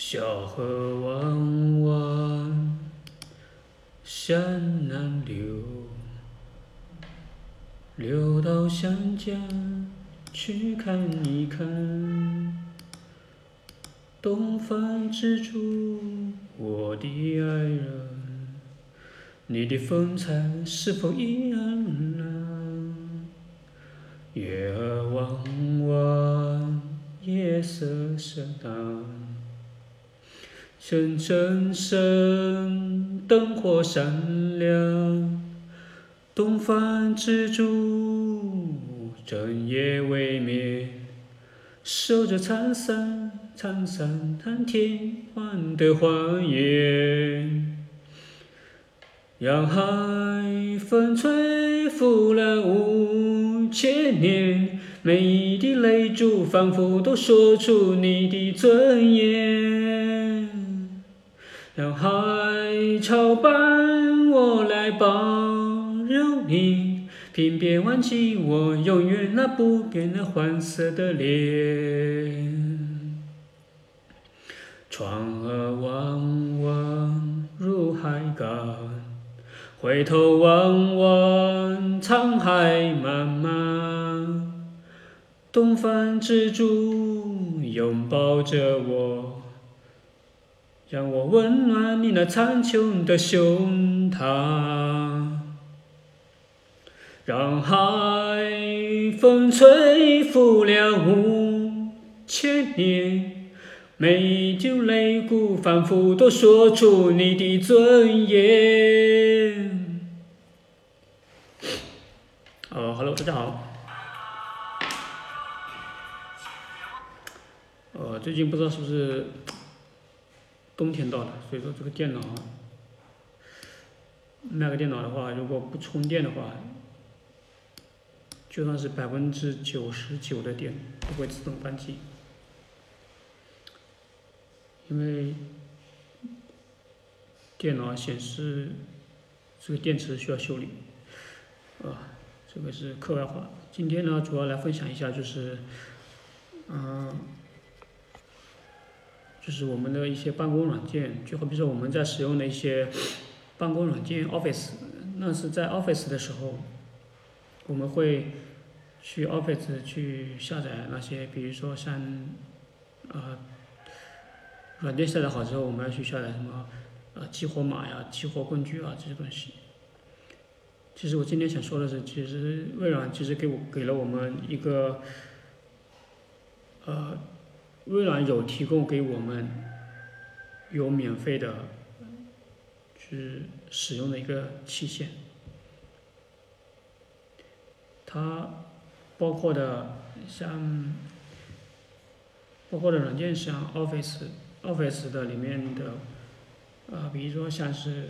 小河弯弯向南流，流到湘江去看一看。东方之珠，我的爱人，你的风采是否依然呢？月儿弯弯，夜色深淡，深深深，灯火闪亮。东方之珠，整夜未眠，守着沧桑。苍山看天荒的荒野，让海风吹拂了五千年，每一滴泪珠仿佛都说出你的尊严。让海潮伴我来包容你，并别忘记我永远那不变的黄色的脸。船儿弯弯入海港，回头望望沧海茫茫。东方之珠拥抱着我，让我温暖你那苍穹的胸膛。让海风吹拂了五千年。每一滴泪珠，仿佛都说出你的尊严。哦，Hello，大家好。呃，最近不知道是不是冬天到了，所以说这个电脑，买个电脑的话，如果不充电的话，就算是百分之九十九的电都会自动关机。因为电脑显示这个电池需要修理，啊，这个是课外话。今天呢，主要来分享一下，就是，嗯，就是我们的一些办公软件，就好比说我们在使用的一些办公软件，Office，那是在 Office 的时候，我们会去 Office 去下载那些，比如说像，啊。软件下载好之后，我们要去下载什么？呃，激活码呀、激活工具啊这些东西。其实我今天想说的是，其实微软其实给我给了我们一个，呃，微软有提供给我们有免费的，去使用的一个器械。它包括的像，包括的软件像 Office。Office 的里面的，呃，比如说像是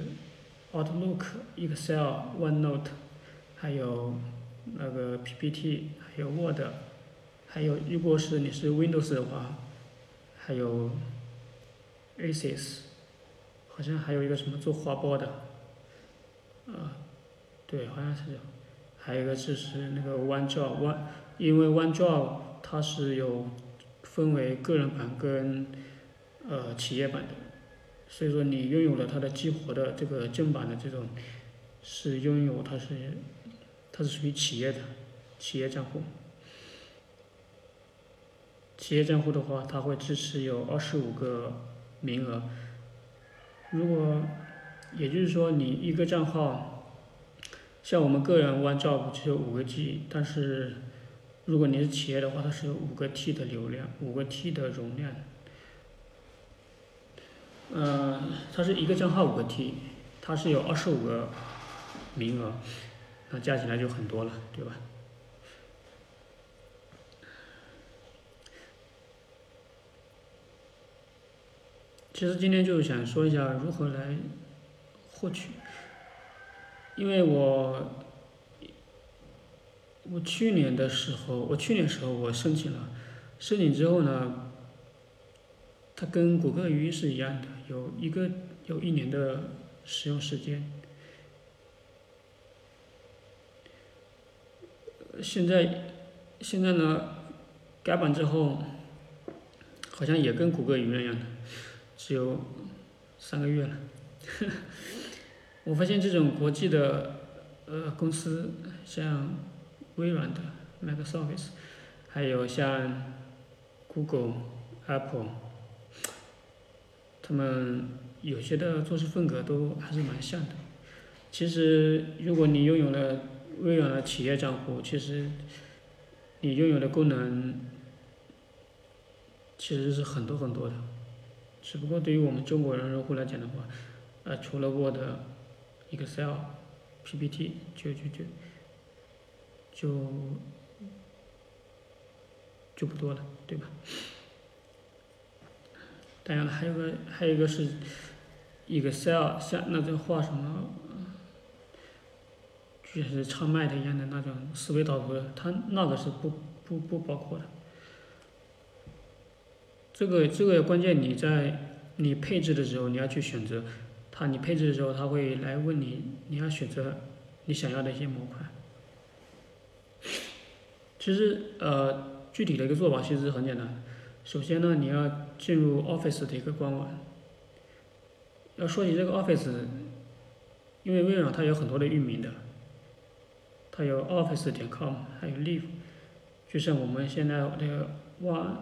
Outlook、Excel、OneNote，还有那个 PPT，还有 Word，还有如果是你是 Windows 的话，还有 Access，好像还有一个什么做花苞的，啊，对，好像是，还有一个就是那个 OneDrive，One，因为 OneDrive 它是有分为个人版跟呃，企业版的，所以说你拥有了它的激活的这个正版的这种，是拥有它是，它是属于企业的，企业账户。企业账户的话，它会支持有二十五个名额。如果，也就是说你一个账号，像我们个人 One Job 只有五个 G，但是如果你是企业的话，它是有五个 T 的流量，五个 T 的容量。嗯，它是一个账号五个 T，它是有二十五个名额，那加起来就很多了，对吧？其实今天就是想说一下如何来获取，因为我我去年的时候，我去年时候我申请了，申请之后呢。它跟谷歌鱼是一样的，有一个有一年的使用时间。现在现在呢，改版之后，好像也跟谷歌鱼一样的，只有三个月了。我发现这种国际的呃公司，像微软的 Microsoft，还有像 Google、Apple，他们有些的做事风格都还是蛮像的。其实，如果你拥有了微软的企业账户，其实你拥有的功能其实是很多很多的。只不过对于我们中国人用户来讲的话，呃，除了 Word、Excel、PPT，就就就就就不多了，对吧？当然了，还有个还有一个是 Excel，像那种画什么。就是唱麦的一样的那种思维导图的，它那个是不不不包括的。这个这个关键你在你配置的时候你要去选择，它你配置的时候它会来问你你要选择你想要的一些模块。其实呃具体的一个做法其实很简单，首先呢你要进入 Office 的一个官网。要说起这个 Office，因为微软它有很多的域名的。它有 Office 点 com，还有 Live，就像我们现在这个 One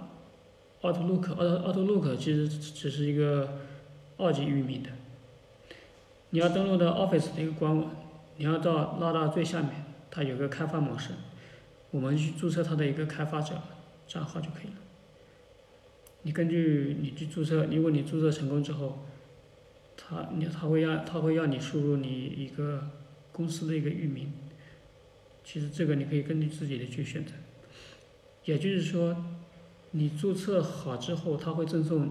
Outlook，Out Outlook 其实只是一个二级域名的。你要登录到 Office 的一个官网，你要到拉到最下面，它有个开发模式，我们去注册它的一个开发者账号就可以了。你根据你去注册，如果你注册成功之后，他你他会让他会让你输入你一个公司的一个域名。其实这个你可以根据自己的去选择，也就是说，你注册好之后，他会赠送，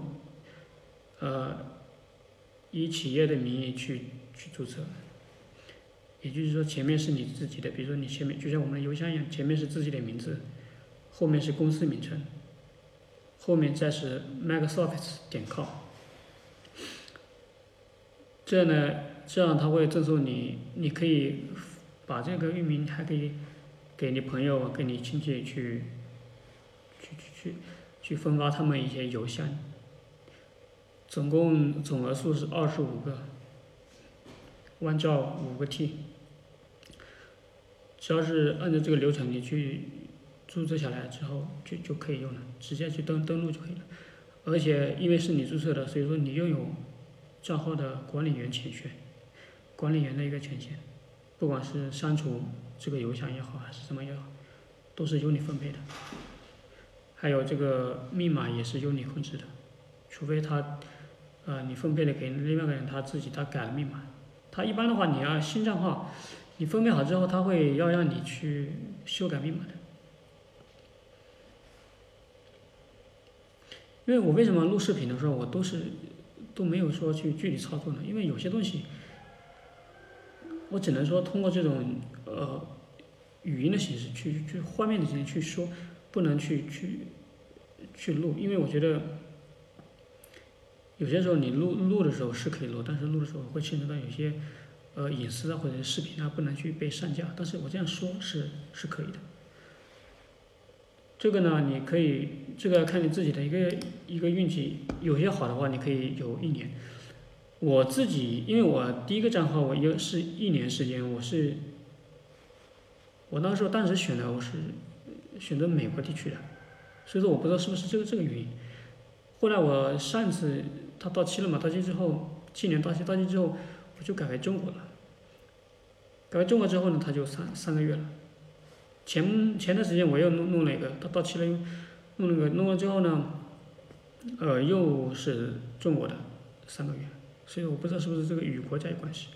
呃，以企业的名义去去注册，也就是说前面是你自己的，比如说你前面就像我们的邮箱一样，前面是自己的名字，后面是公司名称，后面再是 Microsoft 点 com，这呢，这样他会赠送你，你可以。把这个域名还可以给你朋友、给你亲戚去去去去去分发他们一些邮箱，总共总额数是二十五个，万兆五个 T，只要是按照这个流程你去注册下来之后就就可以用了，直接去登登录就可以了。而且因为是你注册的，所以说你拥有账号的管理员权限，管理员的一个权限。不管是删除这个邮箱也好，还是什么也好，都是由你分配的。还有这个密码也是由你控制的，除非他，呃，你分配的给另外一个人，他自己他改了密码。他一般的话，你要新账号，你分配好之后，他会要让你去修改密码的。因为我为什么录视频的时候，我都是都没有说去具体操作呢？因为有些东西。我只能说通过这种呃语音的形式去去画面的形式去说，不能去去去录，因为我觉得有些时候你录录的时候是可以录，但是录的时候会牵扯到有些呃隐私啊或者视频啊不能去被上架，但是我这样说是是可以的。这个呢，你可以这个要看你自己的一个一个运气，有些好的话你可以有一年。我自己，因为我第一个账号我有是一年时间，我是，我那时候当时选的我是选择美国地区的，所以说我不知道是不是这个这个原因。后来我上一次它到期了嘛，到期之后，去年到期到期之后，我就改为中国了。改为中国之后呢，它就三三个月了。前前段时间我又弄弄了一个，它到期了又弄了个，弄了之后呢，呃，又是中国的三个月。所以我不知道是不是这个与国家有关系，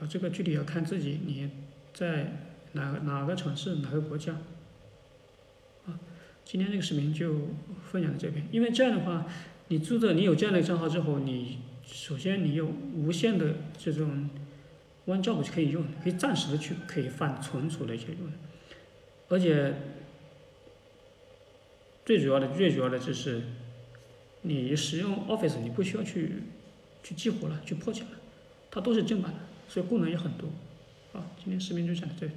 啊，这个具体要看自己你在哪哪个城市哪个国家，今天这个视频就分享到这边，因为这样的话，你注册你有这样的账号之后，你首先你有无限的这种 OneJob 可以用，可以暂时的去可以放存储的一些用，而且最主要的最主要的就是你使用 Office 你不需要去。去激活了，去破解了，它都是正版的，所以功能也很多。好，今天视频就讲到这里。